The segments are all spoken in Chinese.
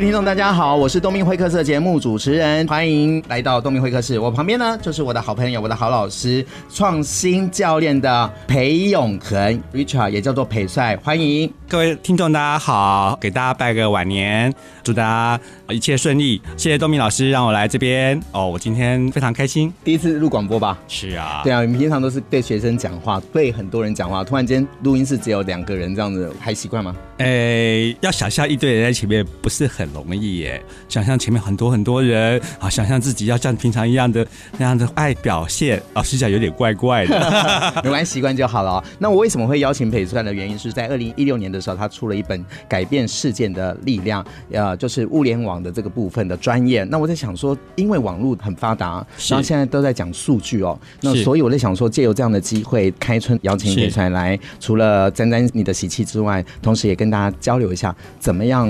位听众，大家好，我是东明会客室的节目主持人，欢迎来到东明会客室。我旁边呢，就是我的好朋友，我的好老师，创新教练的裴永恒 Richard，也叫做裴帅，欢迎各位听众，大家好，给大家拜个晚年，祝大家一切顺利。谢谢东明老师让我来这边哦，我今天非常开心，第一次录广播吧？是啊，对啊，你平常都是对学生讲话，对很多人讲话，突然间录音室只有两个人这样子，还习惯吗？诶，要想象一堆人在前面不是很容易耶。想象前面很多很多人，啊，想象自己要像平常一样的那样的爱表现，老实讲有点怪怪的。没关系，习惯就好了。那我为什么会邀请裴帅的原因是在二零一六年的时候，他出了一本《改变事件的力量》，呃，就是物联网的这个部分的专业。那我在想说，因为网络很发达，然后现在都在讲数据哦，那所以我在想说，借由这样的机会，开春邀请裴帅来，除了沾沾你的喜气之外，同时也跟大家交流一下，怎么样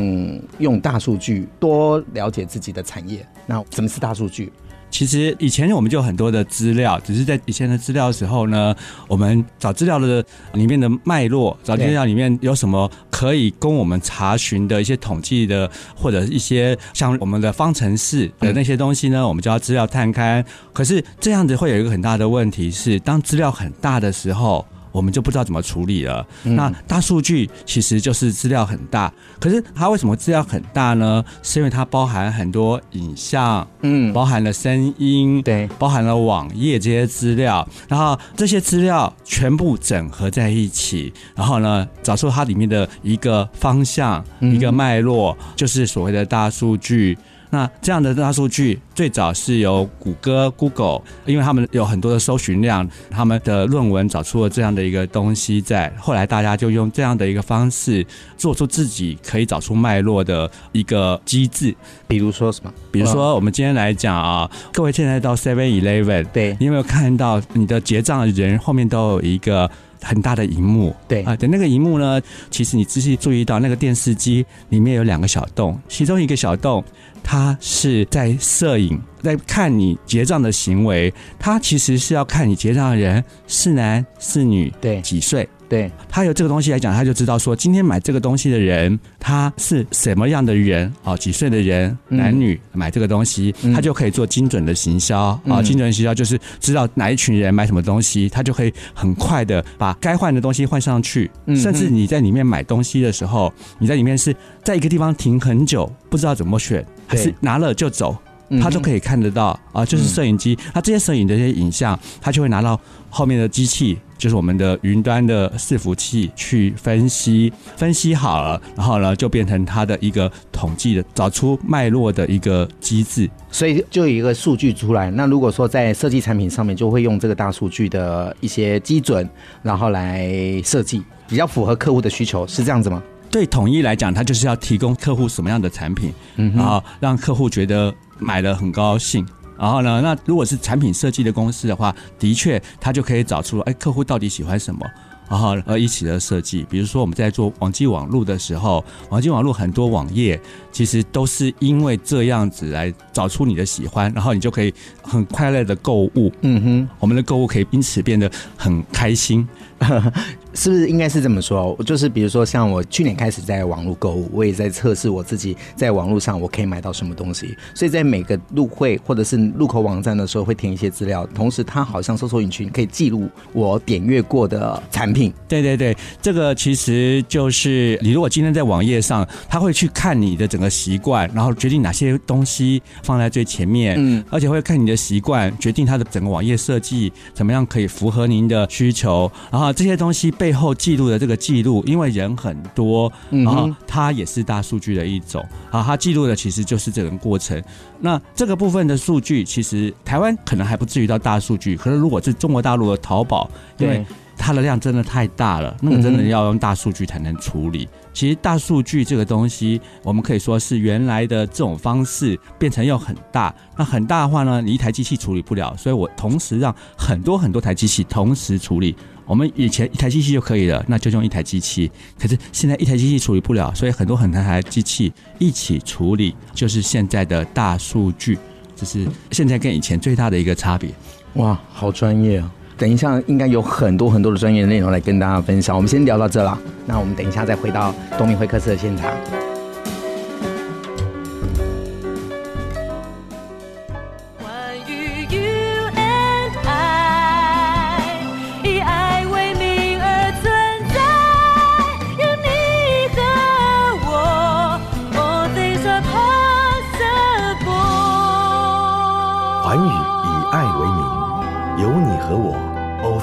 用大数据多了解自己的产业。那什么是大数据？其实以前我们就有很多的资料，只是在以前的资料的时候呢，我们找资料的里面的脉络，找资料里面有什么可以供我们查询的一些统计的，或者一些像我们的方程式的那些东西呢，我们就要资料探勘。可是这样子会有一个很大的问题是，当资料很大的时候。我们就不知道怎么处理了。嗯、那大数据其实就是资料很大，可是它为什么资料很大呢？是因为它包含很多影像，嗯，包含了声音，对，包含了网页这些资料，然后这些资料全部整合在一起，然后呢，找出它里面的一个方向，嗯、一个脉络，就是所谓的大数据。那这样的大数据最早是由谷歌 Google，因为他们有很多的搜寻量，他们的论文找出了这样的一个东西在。后来大家就用这样的一个方式，做出自己可以找出脉络的一个机制。比如说什么？比如说我们今天来讲啊，各位现在到 Seven Eleven，对，你有没有看到你的结账的人后面都有一个很大的荧幕？对啊，等那个荧幕呢，其实你仔细注意到那个电视机里面有两个小洞，其中一个小洞。他是在摄影，在看你结账的行为。他其实是要看你结账的人是男是女，对，几岁。对，他有这个东西来讲，他就知道说今天买这个东西的人他是什么样的人哦，几岁的人，男女买这个东西，嗯、他就可以做精准的行销啊、嗯哦。精准的行销就是知道哪一群人买什么东西，他就可以很快的把该换的东西换上去。嗯、甚至你在里面买东西的时候，你在里面是在一个地方停很久，不知道怎么选，还是拿了就走。他都可以看得到啊，就是摄影机，他这些摄影的这些影像，他就会拿到后面的机器，就是我们的云端的伺服器去分析，分析好了，然后呢，就变成他的一个统计的，找出脉络的一个机制，所以就有一个数据出来。那如果说在设计产品上面，就会用这个大数据的一些基准，然后来设计，比较符合客户的需求，是这样子吗？对，统一来讲，它就是要提供客户什么样的产品，嗯，然后让客户觉得。买了很高兴，然后呢，那如果是产品设计的公司的话，的确他就可以找出哎，客户到底喜欢什么，然后呃一起的设计。比如说我们在做网际网路的时候，网际网络很多网页其实都是因为这样子来找出你的喜欢，然后你就可以很快乐的购物。嗯哼，我们的购物可以因此变得很开心。是不是应该是这么说？就是比如说，像我去年开始在网络购物，我也在测试我自己在网络上我可以买到什么东西。所以在每个入会或者是入口网站的时候，会填一些资料，同时它好像搜索引擎可以记录我点阅过的产品。对对对，这个其实就是你如果今天在网页上，他会去看你的整个习惯，然后决定哪些东西放在最前面，嗯，而且会看你的习惯，决定它的整个网页设计怎么样可以符合您的需求，然后这些东西。背后记录的这个记录，因为人很多，然后它也是大数据的一种啊。它记录的其实就是这个过程。那这个部分的数据，其实台湾可能还不至于到大数据，可是如果是中国大陆的淘宝，因为它的量真的太大了，那个真的要用大数据才能处理。其实大数据这个东西，我们可以说是原来的这种方式变成又很大。那很大的话呢，你一台机器处理不了，所以我同时让很多很多台机器同时处理。我们以前一台机器就可以了，那就用一台机器。可是现在一台机器处理不了，所以很多很多台机器一起处理，就是现在的大数据，这是现在跟以前最大的一个差别。哇，好专业啊！等一下应该有很多很多的专业的内容来跟大家分享。我们先聊到这了，那我们等一下再回到东明会客室的现场。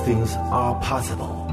things are possible.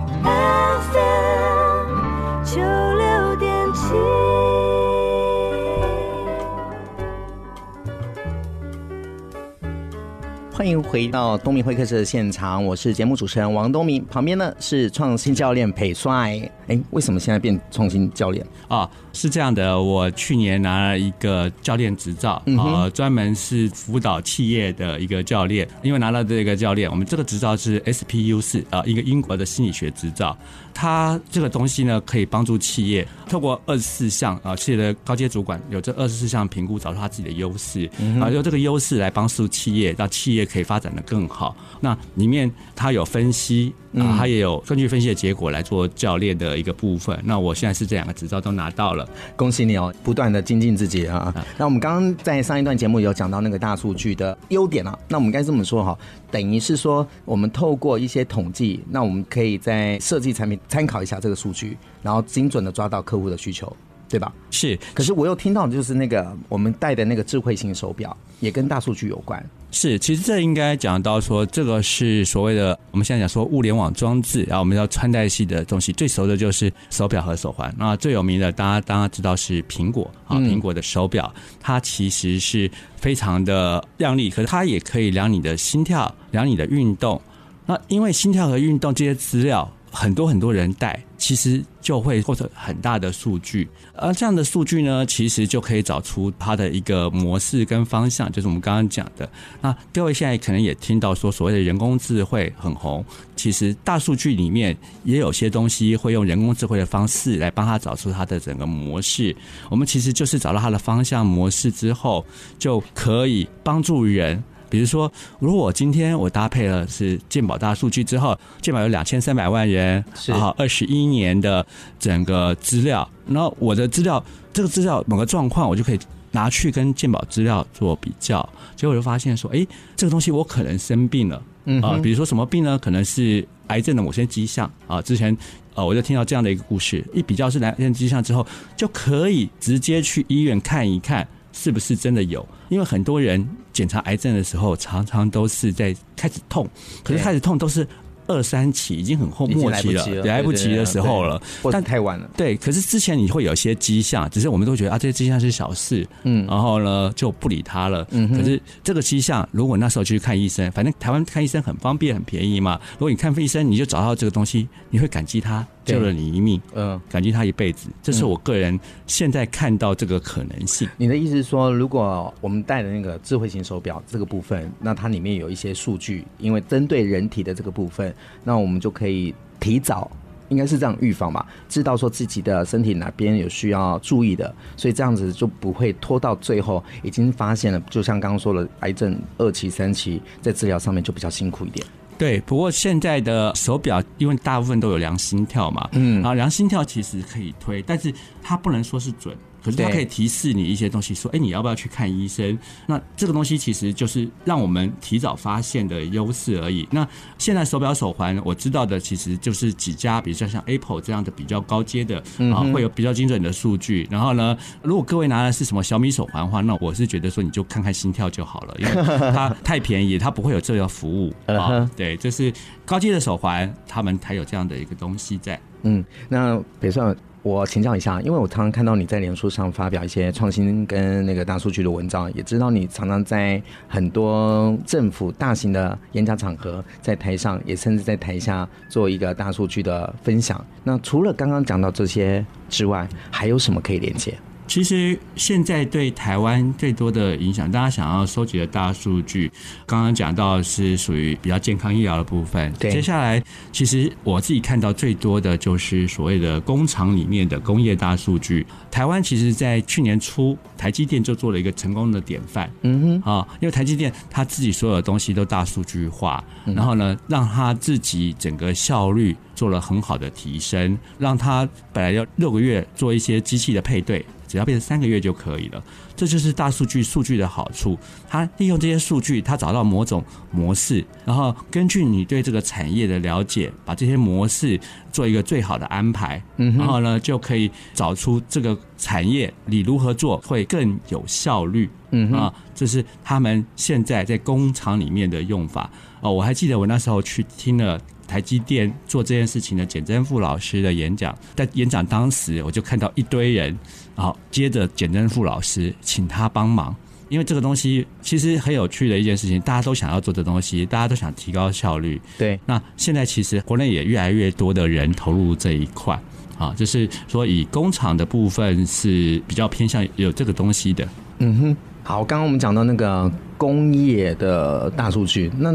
欢迎回到东明会客室的现场，我是节目主持人王东明，旁边呢是创新教练裴帅。哎，为什么现在变创新教练啊？是这样的，我去年拿了一个教练执照，嗯、呃，专门是辅导企业的一个教练。因为拿了这个教练，我们这个执照是 SPU 四啊，一个英国的心理学执照。它这个东西呢，可以帮助企业透过二十四项啊，企业的高阶主管有这二十四项评估，找出他自己的优势，啊，用这个优势来帮助企业，让企业可以发展的更好。那里面它有分析。啊，他也有根据分析的结果来做教练的一个部分。那我现在是这两个执照都拿到了，恭喜你哦！不断的精进自己啊。那我们刚刚在上一段节目有讲到那个大数据的优点啊，那我们该这么说哈，等于是说我们透过一些统计，那我们可以在设计产品参考一下这个数据，然后精准的抓到客户的需求，对吧？是。可是我又听到就是那个我们戴的那个智慧型手表也跟大数据有关。是，其实这应该讲到说，这个是所谓的我们现在讲说物联网装置，然后我们要穿戴系的东西，最熟的就是手表和手环。那最有名的，大家大家知道是苹果啊，苹果的手表，它其实是非常的亮丽，可是它也可以量你的心跳，量你的运动。那因为心跳和运动这些资料。很多很多人带，其实就会获得很大的数据，而这样的数据呢，其实就可以找出它的一个模式跟方向，就是我们刚刚讲的。那各位现在可能也听到说，所谓的人工智慧很红，其实大数据里面也有些东西会用人工智慧的方式来帮他找出它的整个模式。我们其实就是找到它的方向模式之后，就可以帮助人。比如说，如果我今天我搭配了是健保大数据之后，健保有两千三百万人，然后二十一年的整个资料，然后我的资料这个资料某个状况，我就可以拿去跟健保资料做比较，结果我就发现说，哎，这个东西我可能生病了，啊，比如说什么病呢？可能是癌症的某些迹象啊。之前呃，我就听到这样的一个故事，一比较是癌症迹象之后，就可以直接去医院看一看。是不是真的有？因为很多人检查癌症的时候，常常都是在开始痛，可是开始痛都是。二三期已经很后末期了，来不及的时候了，但太晚了。对，可是之前你会有一些迹象，只是我们都觉得啊，这些迹象是小事，嗯，然后呢就不理他了。嗯，可是这个迹象，如果那时候去看医生，反正台湾看医生很方便、很便宜嘛。如果你看医生，你就找到这个东西，你会感激他救了你一命，嗯，感激他一辈子。这是我个人现在看到这个可能性。你的意思是说，如果我们戴的那个智慧型手表这个部分，那它里面有一些数据，因为针对人体的这个部分。那我们就可以提早，应该是这样预防吧，知道说自己的身体哪边有需要注意的，所以这样子就不会拖到最后已经发现了。就像刚刚说的，癌症二期、三期，在治疗上面就比较辛苦一点。对，不过现在的手表，因为大部分都有量心跳嘛，嗯，啊，量心跳其实可以推，但是它不能说是准。可是它可以提示你一些东西，说，哎，你要不要去看医生？那这个东西其实就是让我们提早发现的优势而已。那现在手表手环，我知道的其实就是几家，比如说像 Apple 这样的比较高阶的啊，会有比较精准的数据。然后呢，如果各位拿的是什么小米手环的话，那我是觉得说你就看看心跳就好了，因为 它太便宜，它不会有这个服务啊。对，就是高阶的手环，他们才有这样的一个东西在。嗯，那比如说。我请教一下，因为我常常看到你在脸书上发表一些创新跟那个大数据的文章，也知道你常常在很多政府大型的演讲场合，在台上也甚至在台下做一个大数据的分享。那除了刚刚讲到这些之外，还有什么可以连接？其实现在对台湾最多的影响，大家想要收集的大数据，刚刚讲到是属于比较健康医疗的部分。对，接下来其实我自己看到最多的就是所谓的工厂里面的工业大数据。台湾其实，在去年初，台积电就做了一个成功的典范。嗯哼，啊，因为台积电他自己所有的东西都大数据化，然后呢，让他自己整个效率做了很好的提升，让他本来要六个月做一些机器的配对。只要变成三个月就可以了，这就是大数据数据的好处。它利用这些数据，它找到某种模式，然后根据你对这个产业的了解，把这些模式做一个最好的安排，嗯然后呢，就可以找出这个产业你如何做会更有效率。嗯啊，这是他们现在在工厂里面的用法。哦，我还记得我那时候去听了。台积电做这件事情的简真富老师的演讲，在演讲当时，我就看到一堆人，然后接着简真富老师请他帮忙，因为这个东西其实很有趣的一件事情，大家都想要做这东西，大家都想提高效率。对，那现在其实国内也越来越多的人投入这一块，啊，就是说以工厂的部分是比较偏向有这个东西的。嗯哼，好，刚刚我们讲到那个工业的大数据，那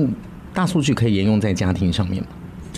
大数据可以沿用在家庭上面吗？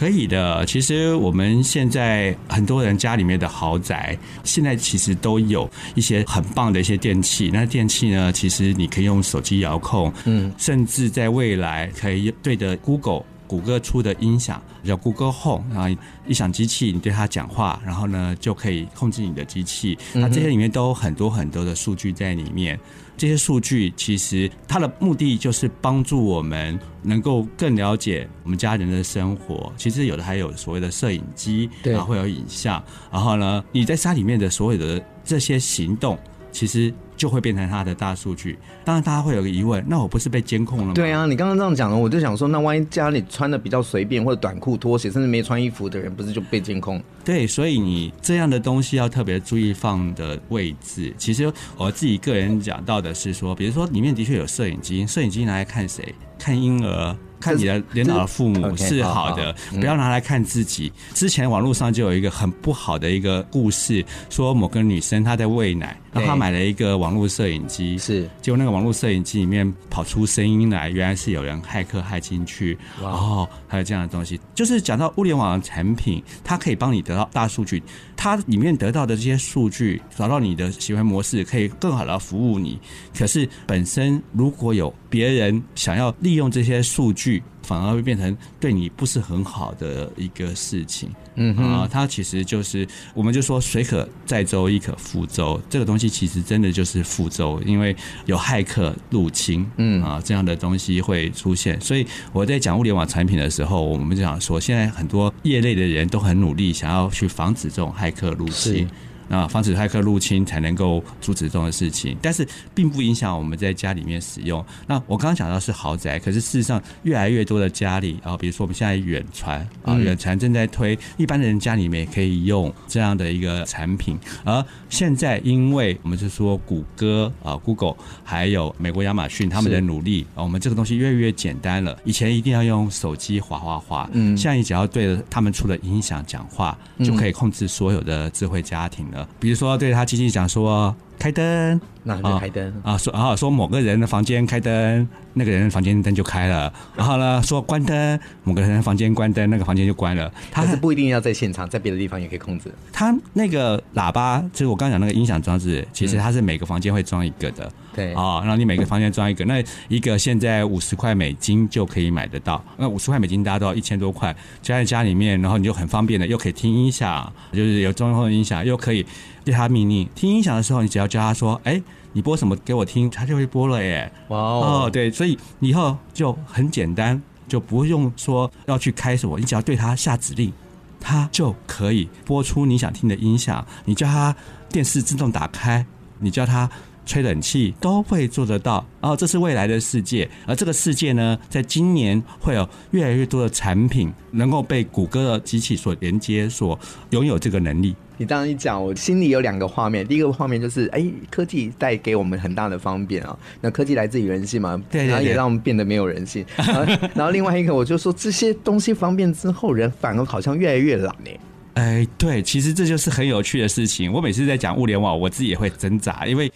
可以的，其实我们现在很多人家里面的豪宅，现在其实都有一些很棒的一些电器。那电器呢，其实你可以用手机遥控，嗯，甚至在未来可以对着 Google 谷歌出的音响叫 Google Home，然后一响机器，你对它讲话，然后呢就可以控制你的机器。那这些里面都有很多很多的数据在里面。这些数据其实它的目的就是帮助我们能够更了解我们家人的生活。其实有的还有所谓的摄影机，然后会有影像。然后呢，你在家里面的所有的这些行动，其实。就会变成他的大数据。当然，大家会有个疑问：那我不是被监控了吗？对啊，你刚刚这样讲了，我就想说，那万一家里穿的比较随便，或者短裤、拖鞋，甚至没穿衣服的人，不是就被监控？对，所以你这样的东西要特别注意放的位置。其实我自己个人讲到的是说，比如说里面的确有摄影机，摄影机拿来看谁？看婴儿。看你的领导的父母是好的，不要拿来看自己。之前网络上就有一个很不好的一个故事，说某个女生她在喂奶，然后他买了一个网络摄影机，是结果那个网络摄影机里面跑出声音来，原来是有人骇客骇进去，哦，还有这样的东西。就是讲到物联网的产品，它可以帮你得到大数据，它里面得到的这些数据，找到你的行为模式，可以更好的服务你。可是本身如果有别人想要利用这些数据，反而会变成对你不是很好的一个事情，嗯啊，它其实就是，我们就说水可载舟，亦可覆舟，这个东西其实真的就是覆舟，因为有骇客入侵，嗯啊，这样的东西会出现。所以我在讲物联网产品的时候，我们就想说，现在很多业内的人都很努力，想要去防止这种骇客入侵。啊，防止骇客入侵才能够阻止这种事情，但是并不影响我们在家里面使用。那我刚刚讲到是豪宅，可是事实上越来越多的家里啊，比如说我们现在远传啊，远传正在推，一般的人家里面也可以用这样的一个产品。而现在因为我们是说谷歌啊，Google 还有美国亚马逊他们的努力啊，我们这个东西越来越简单了。以前一定要用手机滑滑滑，嗯，现在你只要对着他们出的音响讲话，就可以控制所有的智慧家庭了。比如说，对他机器讲说开灯，那就开灯啊，说啊说某个人的房间开灯，那个人的房间灯就开了。然后呢，说关灯，某个人的房间关灯，那个房间就关了。他是不一定要在现场，在别的地方也可以控制。他那个喇叭，就是我刚刚讲那个音响装置，其实它是每个房间会装一个的。对啊，然后你每个房间装一个，那一个现在五十块美金就可以买得到。那五十块美金大家都要一千多块，加在家里面，然后你就很方便的，又可以听音响，就是有中控音响，又可以。对他命令，听音响的时候，你只要叫他说：“哎，你播什么给我听？”他就会播了耶。哇哦，对，所以以后就很简单，就不用说要去开什么，你只要对他下指令，他就可以播出你想听的音响。你叫他电视自动打开，你叫他吹冷气，都会做得到。然后这是未来的世界，而这个世界呢，在今年会有越来越多的产品能够被谷歌的机器所连接，所拥有这个能力。你这样一讲，我心里有两个画面。第一个画面就是，哎，科技带给我们很大的方便啊。那科技来自于人性嘛，对，然后也让我们变得没有人性。然后，然后另外一个，我就说这些东西方便之后，人反而好像越来越懒呢。哎，对，其实这就是很有趣的事情。我每次在讲物联网，我自己也会挣扎，因为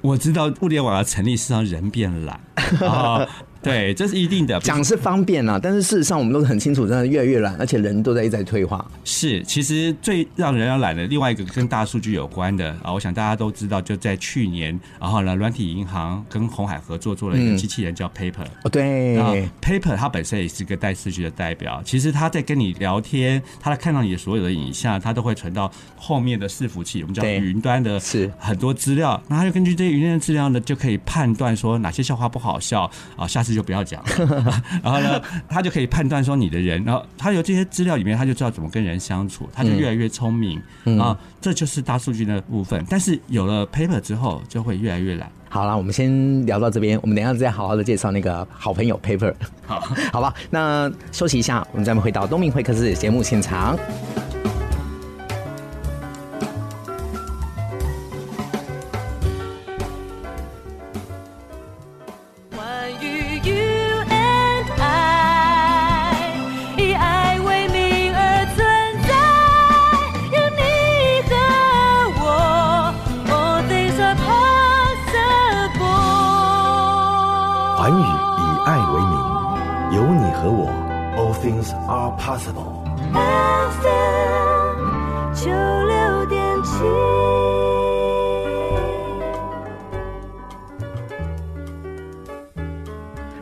我知道物联网的成立是让人变懒。对，这是一定的。讲是方便啊，但是事实上我们都是很清楚，真的越来越懒，而且人都在一直在退化。是，其实最让人要懒的另外一个跟大数据有关的啊，我想大家都知道，就在去年，然后呢，软体银行跟红海合作做了一个机器人叫 Paper。哦，对。然后 Paper 它本身也是个带数据的代表，其实它在跟你聊天，它看到你的所有的影像，它都会存到后面的伺服器，我们叫云端的，是很多资料。那它就根据这些云端的资料呢，就可以判断说哪些笑话不好笑啊，下次。就不要讲了，然后呢，他就可以判断说你的人，然后他有这些资料里面，他就知道怎么跟人相处，他就越来越聪明啊，这就是大数据的部分。但是有了 Paper 之后，就会越来越懒。好了，我们先聊到这边，我们等一下再好好的介绍那个好朋友 Paper。好，好吧，那休息一下，我们再回到东明会客室节目现场。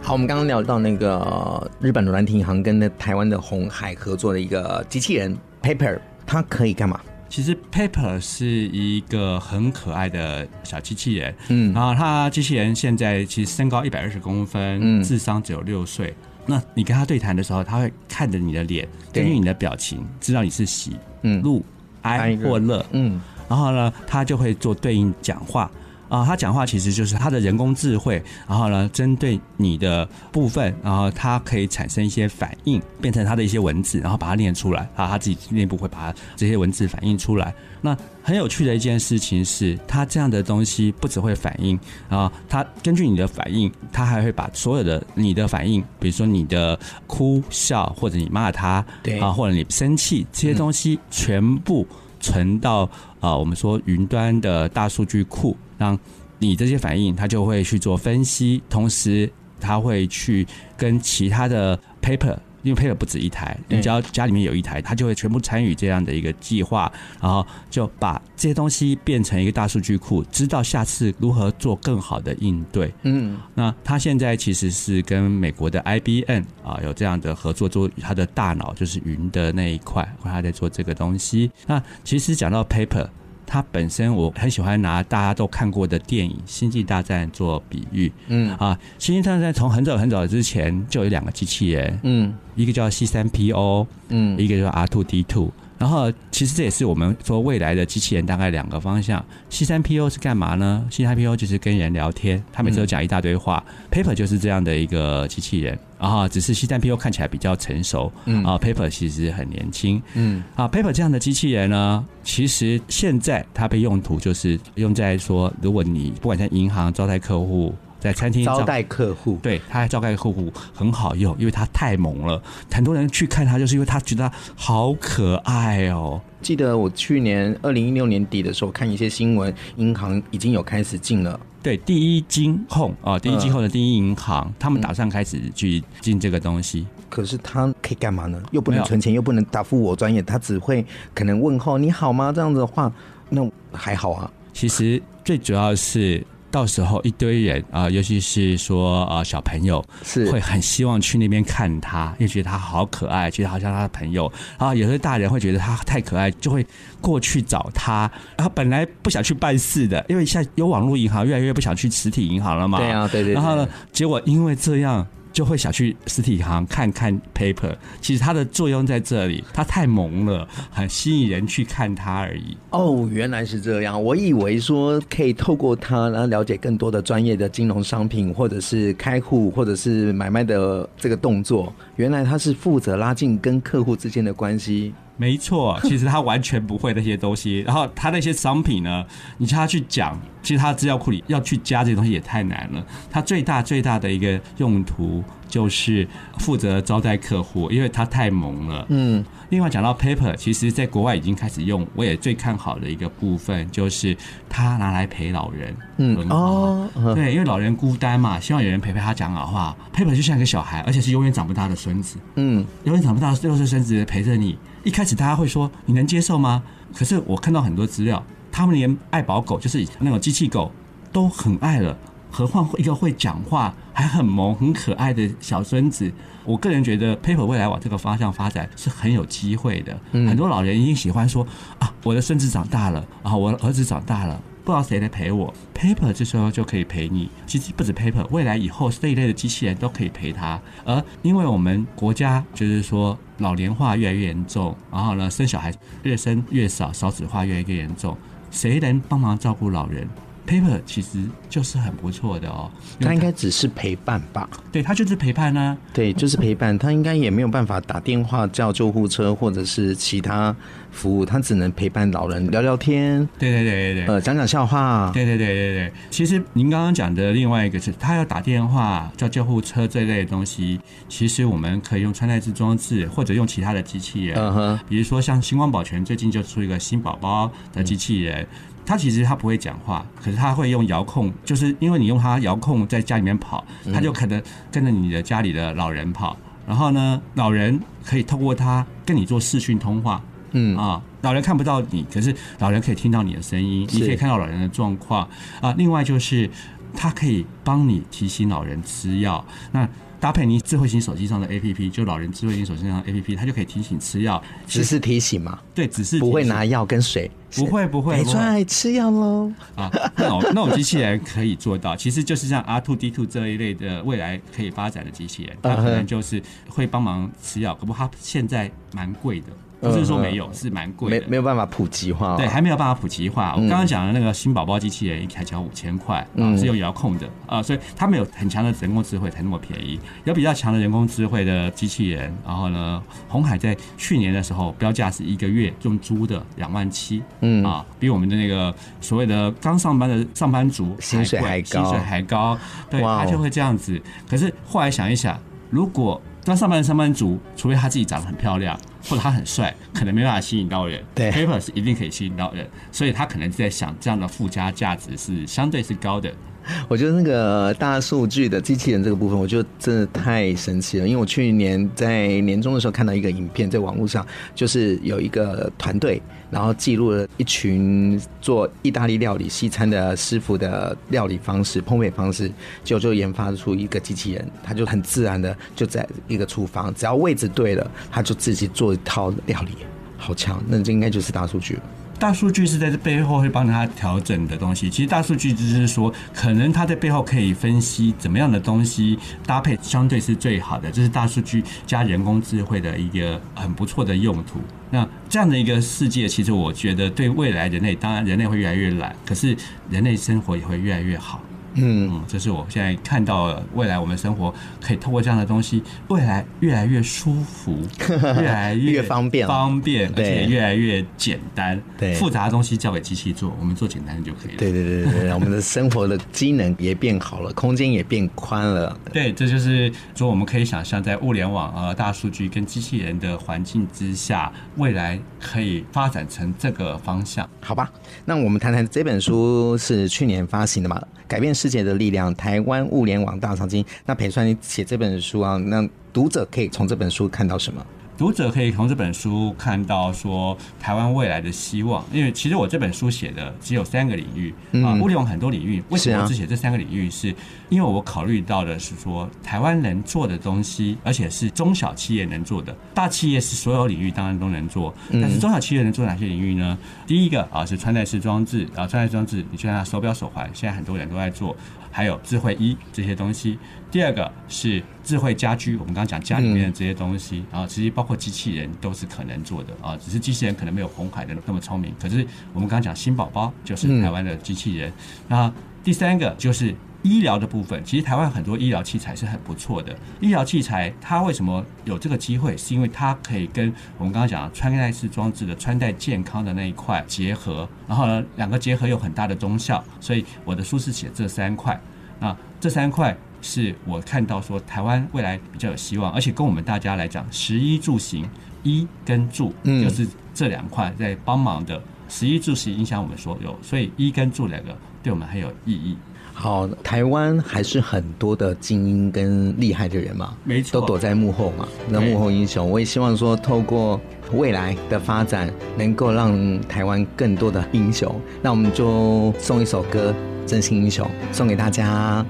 我们刚刚聊到那个日本的软体银行跟那台湾的红海合作的一个机器人 Paper，它可以干嘛？其实 Paper 是一个很可爱的小机器人，嗯，然后它机器人现在其实身高一百二十公分，嗯，智商只有六岁。那你跟他对谈的时候，他会看着你的脸，根据你的表情，知道你是喜、嗯、怒、哀或乐，嗯，然后呢，他就会做对应讲话。啊，他讲话其实就是他的人工智慧，然后呢，针对你的部分，然后它可以产生一些反应，变成他的一些文字，然后把它念出来啊，他自己内部会把它这些文字反映出来。那很有趣的一件事情是，他这样的东西不只会反应啊，他根据你的反应，他还会把所有的你的反应，比如说你的哭笑，或者你骂他，对啊，或者你生气这些东西，全部存到啊，我们说云端的大数据库。让你这些反应，他就会去做分析，同时他会去跟其他的 paper，因为 paper 不止一台，你只要家里面有一台，他就会全部参与这样的一个计划，然后就把这些东西变成一个大数据库，知道下次如何做更好的应对。嗯，那他现在其实是跟美国的 IBM 啊有这样的合作，做他的大脑就是云的那一块，他在做这个东西。那其实讲到 paper。它本身我很喜欢拿大家都看过的电影《星际大战》做比喻，嗯。啊，《星际大战》从很早很早之前就有两个机器人，嗯，一个叫 C 三 PO，嗯，一个叫 R two D two。然后，其实这也是我们说未来的机器人大概两个方向。C3PO 是干嘛呢？C3PO 就是跟人聊天，他每次都讲一大堆话。嗯、Paper 就是这样的一个机器人，然后只是 C3PO 看起来比较成熟，嗯，啊，Paper 其实很年轻，嗯，啊，Paper 这样的机器人呢，其实现在它被用途就是用在说，如果你不管在银行招待客户。在餐厅招待客户，对，他还招待客户很好用，因为他太萌了，很多人去看他，就是因为他觉得他好可爱哦。记得我去年二零一六年底的时候看一些新闻，银行已经有开始进了。对，第一金控啊，第一金控的第一银行，呃、他们打算开始去进这个东西。可是他可以干嘛呢？又不能存钱，又不能答复我专业，他只会可能问候你好吗？这样子的话，那还好啊。其实最主要是。到时候一堆人啊、呃，尤其是说啊、呃、小朋友是会很希望去那边看他，因为觉得他好可爱，觉得好像他的朋友啊。有些大人会觉得他太可爱，就会过去找他。然后本来不想去办事的，因为现在有网络银行，越来越不想去实体银行了嘛。对啊，对对，对。然后呢，结果因为这样。就会想去实体行看看 Paper，其实它的作用在这里，它太萌了，很吸引人去看它而已。哦，原来是这样，我以为说可以透过它，然后了解更多的专业的金融商品，或者是开户，或者是买卖的这个动作。原来它是负责拉近跟客户之间的关系。没错，其实他完全不会那些东西。然后他那些商品呢，你叫他去讲，其实他资料库里要去加这些东西也太难了。他最大最大的一个用途就是负责招待客户，因为他太萌了。嗯。另外讲到 Paper，其实在国外已经开始用，我也最看好的一个部分就是它拿来陪老人。嗯哦，对，因为老人孤单嘛，希望有人陪陪他讲好话。Paper 就像一个小孩，而且是永远长不大的孙子。嗯，永远长不大的六岁孙子陪着你。一开始大家会说你能接受吗？可是我看到很多资料，他们连爱宝狗，就是那种机器狗，都很爱了。何况一个会讲话还很萌、很可爱的小孙子，我个人觉得 Paper 未来往这个方向发展是很有机会的。很多老人已经喜欢说啊，我的孙子长大了啊，我的儿子长大了，不知道谁来陪我。Paper 这时候就可以陪你。其实不止 Paper，未来以后这一类的机器人都可以陪他。而因为我们国家就是说老年化越来越严重，然后呢，生小孩越生越少，少子化越来越严重，谁能帮忙照顾老人？Paper 其实就是很不错的哦，它应该只是陪伴吧？对，它就是陪伴呢、啊。对，就是陪伴。它应该也没有办法打电话叫救护车或者是其他服务，它只能陪伴老人聊聊天。对对对对对，呃，讲讲笑话。对对对对对。其实您刚刚讲的另外一个是，他要打电话叫救护车这类的东西，其实我们可以用穿戴式装置或者用其他的机器人。比如说像星光保全最近就出一个新宝宝的机器人。嗯他其实他不会讲话，可是他会用遥控，就是因为你用它遥控在家里面跑，他就可能跟着你的家里的老人跑，然后呢，老人可以透过他跟你做视讯通话，嗯啊，老人看不到你，可是老人可以听到你的声音，你可以看到老人的状况啊。另外就是他可以帮你提醒老人吃药，那。搭配你智慧型手机上的 APP，就老人智慧型手机上的 APP，它就可以提醒吃药，只是提醒嘛？对，只是不会拿药跟水，不会不会。没错，吃药喽啊！那种那种机器人可以做到，其实就是像 R two D two 这一类的未来可以发展的机器人，它可能就是会帮忙吃药，可不，它现在蛮贵的。不是说没有，是蛮贵的，没没有办法普及化，哦。对，还没有办法普及化。我刚刚讲的那个新宝宝机器人一台只要五千块，嗯，是用遥控的啊，所以它没有很强的人工智慧才那么便宜。有比较强的人工智慧的机器人，然后呢，红海在去年的时候标价是一个月用租的两万七，嗯啊，比我们的那个所谓的刚上班的上班族薪水还高，薪水还高，对，他就会这样子。可是后来想一想，如果刚上班的上班族，除非他自己长得很漂亮。或者他很帅，可能没办法吸引到人。对，Paper 是一定可以吸引到人，所以他可能在想这样的附加价值是相对是高的。我觉得那个大数据的机器人这个部分，我觉得真的太神奇了。因为我去年在年终的时候看到一个影片，在网络上，就是有一个团队，然后记录了一群做意大利料理西餐的师傅的料理方式、烹饪方式，就就研发出一个机器人，他就很自然的就在一个厨房，只要位置对了，他就自己做一套料理，好强！那这应该就是大数据。大数据是在这背后会帮他调整的东西。其实大数据就是说，可能他在背后可以分析怎么样的东西搭配相对是最好的。这是大数据加人工智慧的一个很不错的用途。那这样的一个世界，其实我觉得对未来人类，当然人类会越来越懒，可是人类生活也会越来越好。嗯，这是我现在看到未来我们生活可以透过这样的东西，未来越来越舒服，越来越方便，方便，而且越来越简单。对，复杂的东西交给机器做，我们做简单的就可以了。对对对对，我们的生活的机能也变好了，空间也变宽了。对，这就是说我们可以想象，在物联网呃大数据跟机器人的环境之下，未来可以发展成这个方向。好吧，那我们谈谈这本书是去年发行的嘛？改变世界的力量，台湾物联网大长今。那裴川，你写这本书啊，那读者可以从这本书看到什么？读者可以从这本书看到说台湾未来的希望，因为其实我这本书写的只有三个领域啊，物联网很多领域，为什么我只写这三个领域？是因为我考虑到的是说台湾能做的东西，而且是中小企业能做的，大企业是所有领域当然都能做，但是中小企业能做哪些领域呢？第一个啊是穿戴式装置啊，穿戴式装置，你就像手表、手环，现在很多人都在做。还有智慧衣这些东西，第二个是智慧家居，我们刚刚讲家里面的这些东西，然后其实包括机器人都是可能做的啊，只是机器人可能没有红海的那么聪明。可是我们刚刚讲新宝宝就是台湾的机器人，那第三个就是医疗的部分，其实台湾很多医疗器材是很不错的。医疗器材它为什么有这个机会？是因为它可以跟我们刚刚讲的穿戴式装置的穿戴健康的那一块结合，然后呢，两个结合有很大的功效。所以我的书是写这三块，那这三块是我看到说台湾未来比较有希望，而且跟我们大家来讲，十一住行，一跟住，就是这两块在帮忙的。十一住行影响我们所有，所以一跟住两个对我们很有意义。好，台湾还是很多的精英跟厉害的人嘛，没错，都躲在幕后嘛，那幕后英雄。我也希望说，透过未来的发展，能够让台湾更多的英雄。那我们就送一首歌《真心英雄》送给大家。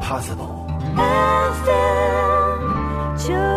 possible。FM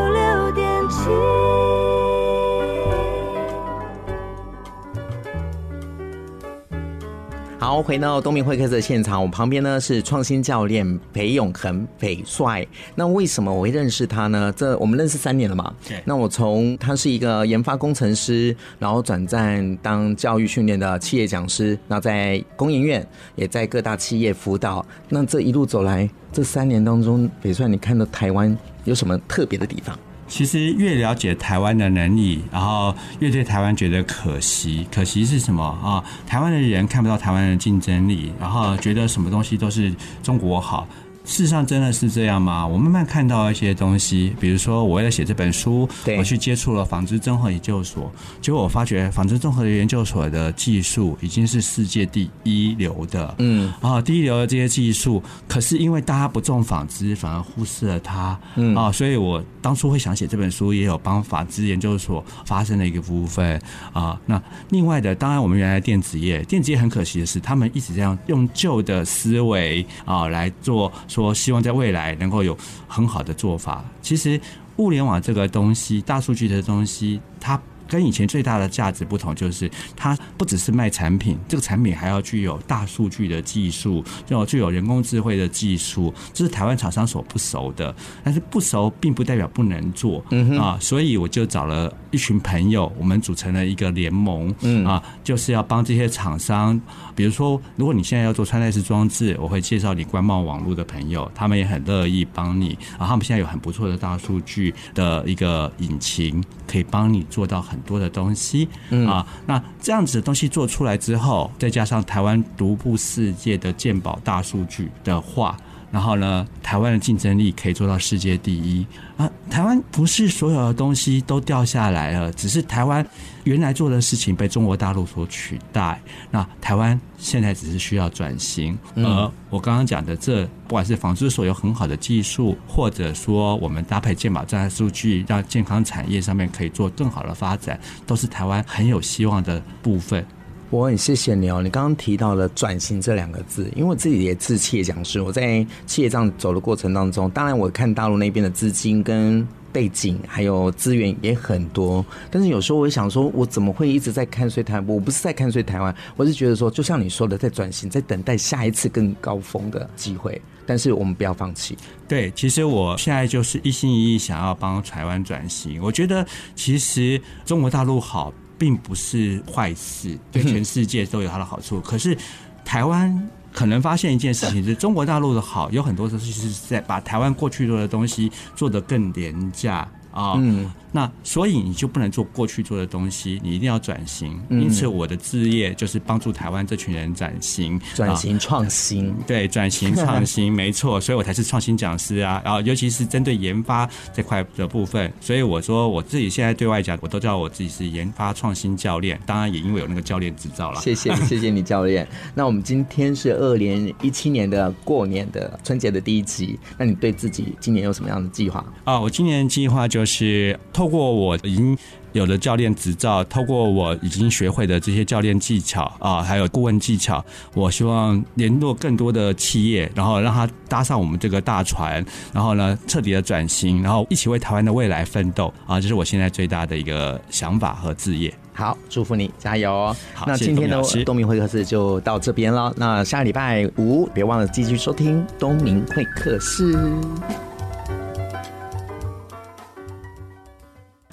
好，回到东明会客室的现场，我旁边呢是创新教练裴永恒，裴帅。那为什么我会认识他呢？这我们认识三年了嘛。对。那我从他是一个研发工程师，然后转战当教育训练的企业讲师，那在工研院也在各大企业辅导。那这一路走来，这三年当中，裴帅，你看到台湾有什么特别的地方？其实越了解台湾的能力，然后越对台湾觉得可惜。可惜是什么啊？台湾的人看不到台湾的竞争力，然后觉得什么东西都是中国好。事实上真的是这样吗？我慢慢看到一些东西，比如说我为了写这本书，我去接触了纺织综合研究所，结果我发觉纺织综合研究所的技术已经是世界第一流的，嗯，啊，第一流的这些技术，可是因为大家不重纺织，反而忽视了它，嗯，啊，所以我当初会想写这本书，也有帮纺织研究所发生的一个部分啊。那另外的，当然我们原来电子业，电子业很可惜的是，他们一直这样用旧的思维啊来做。说希望在未来能够有很好的做法。其实物联网这个东西，大数据的东西，它。跟以前最大的价值不同，就是它不只是卖产品，这个产品还要具有大数据的技术，要具有人工智慧的技术，这是台湾厂商所不熟的。但是不熟并不代表不能做，嗯啊，所以我就找了一群朋友，我们组成了一个联盟，嗯啊，就是要帮这些厂商，比如说，如果你现在要做穿戴式装置，我会介绍你官贸网络的朋友，他们也很乐意帮你，然后他们现在有很不错的大数据的一个引擎，可以帮你做到很。多的东西，嗯啊，那这样子的东西做出来之后，再加上台湾独步世界的鉴宝大数据的话。然后呢，台湾的竞争力可以做到世界第一啊！台湾不是所有的东西都掉下来了，只是台湾原来做的事情被中国大陆所取代。那台湾现在只是需要转型。而我刚刚讲的这，不管是纺织所有很好的技术，或者说我们搭配健保这样的数据，让健康产业上面可以做更好的发展，都是台湾很有希望的部分。我很谢谢你哦，你刚刚提到了“转型”这两个字，因为我自己也是企业讲师，我在企业这样走的过程当中，当然我看大陆那边的资金跟背景还有资源也很多，但是有时候我会想说，我怎么会一直在看衰台湾？我不是在看衰台湾，我是觉得说，就像你说的，在转型，在等待下一次更高峰的机会，但是我们不要放弃。对，其实我现在就是一心一意想要帮台湾转型。我觉得其实中国大陆好。并不是坏事，对全世界都有它的好处。可是台湾可能发现一件事情，是中国大陆的好，有很多东西是在把台湾过去做的东西做得更廉价。啊、哦，嗯，那所以你就不能做过去做的东西，你一定要转型。因此，我的置业就是帮助台湾这群人转型、转型创新。对，转型创新，没错，所以我才是创新讲师啊。然后，尤其是针对研发这块的部分，所以我说我自己现在对外讲，我都叫我自己是研发创新教练。当然，也因为有那个教练执照了。谢谢，谢谢你，教练。那我们今天是二零一七年的过年的春节的第一集，那你对自己今年有什么样的计划？啊，我今年计划就是。是透过我已经有的教练执照，透过我已经学会的这些教练技巧啊，还有顾问技巧，我希望联络更多的企业，然后让他搭上我们这个大船，然后呢，彻底的转型，然后一起为台湾的未来奋斗啊！这是我现在最大的一个想法和志业。好，祝福你加油哦！好，那今天的东明会客室就到这边了。那下礼拜五别忘了继续收听东明会客室。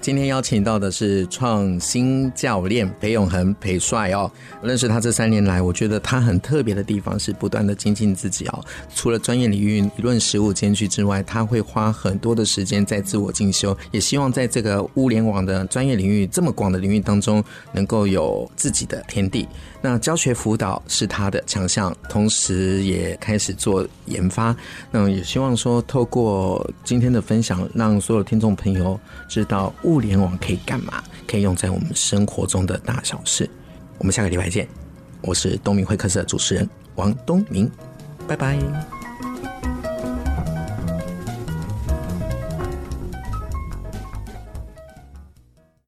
今天邀请到的是创新教练裴永恒裴帅哦。认识他这三年来，我觉得他很特别的地方是不断的精进自己哦。除了专业领域理论实务兼具之外，他会花很多的时间在自我进修，也希望在这个物联网的专业领域这么广的领域当中，能够有自己的天地。那教学辅导是他的强项，同时也开始做研发。那也希望说，透过今天的分享，让所有听众朋友知道物。联网可以干嘛？可以用在我们生活中的大小事。我们下个礼拜见。我是东明会客室的主持人王东明，拜拜。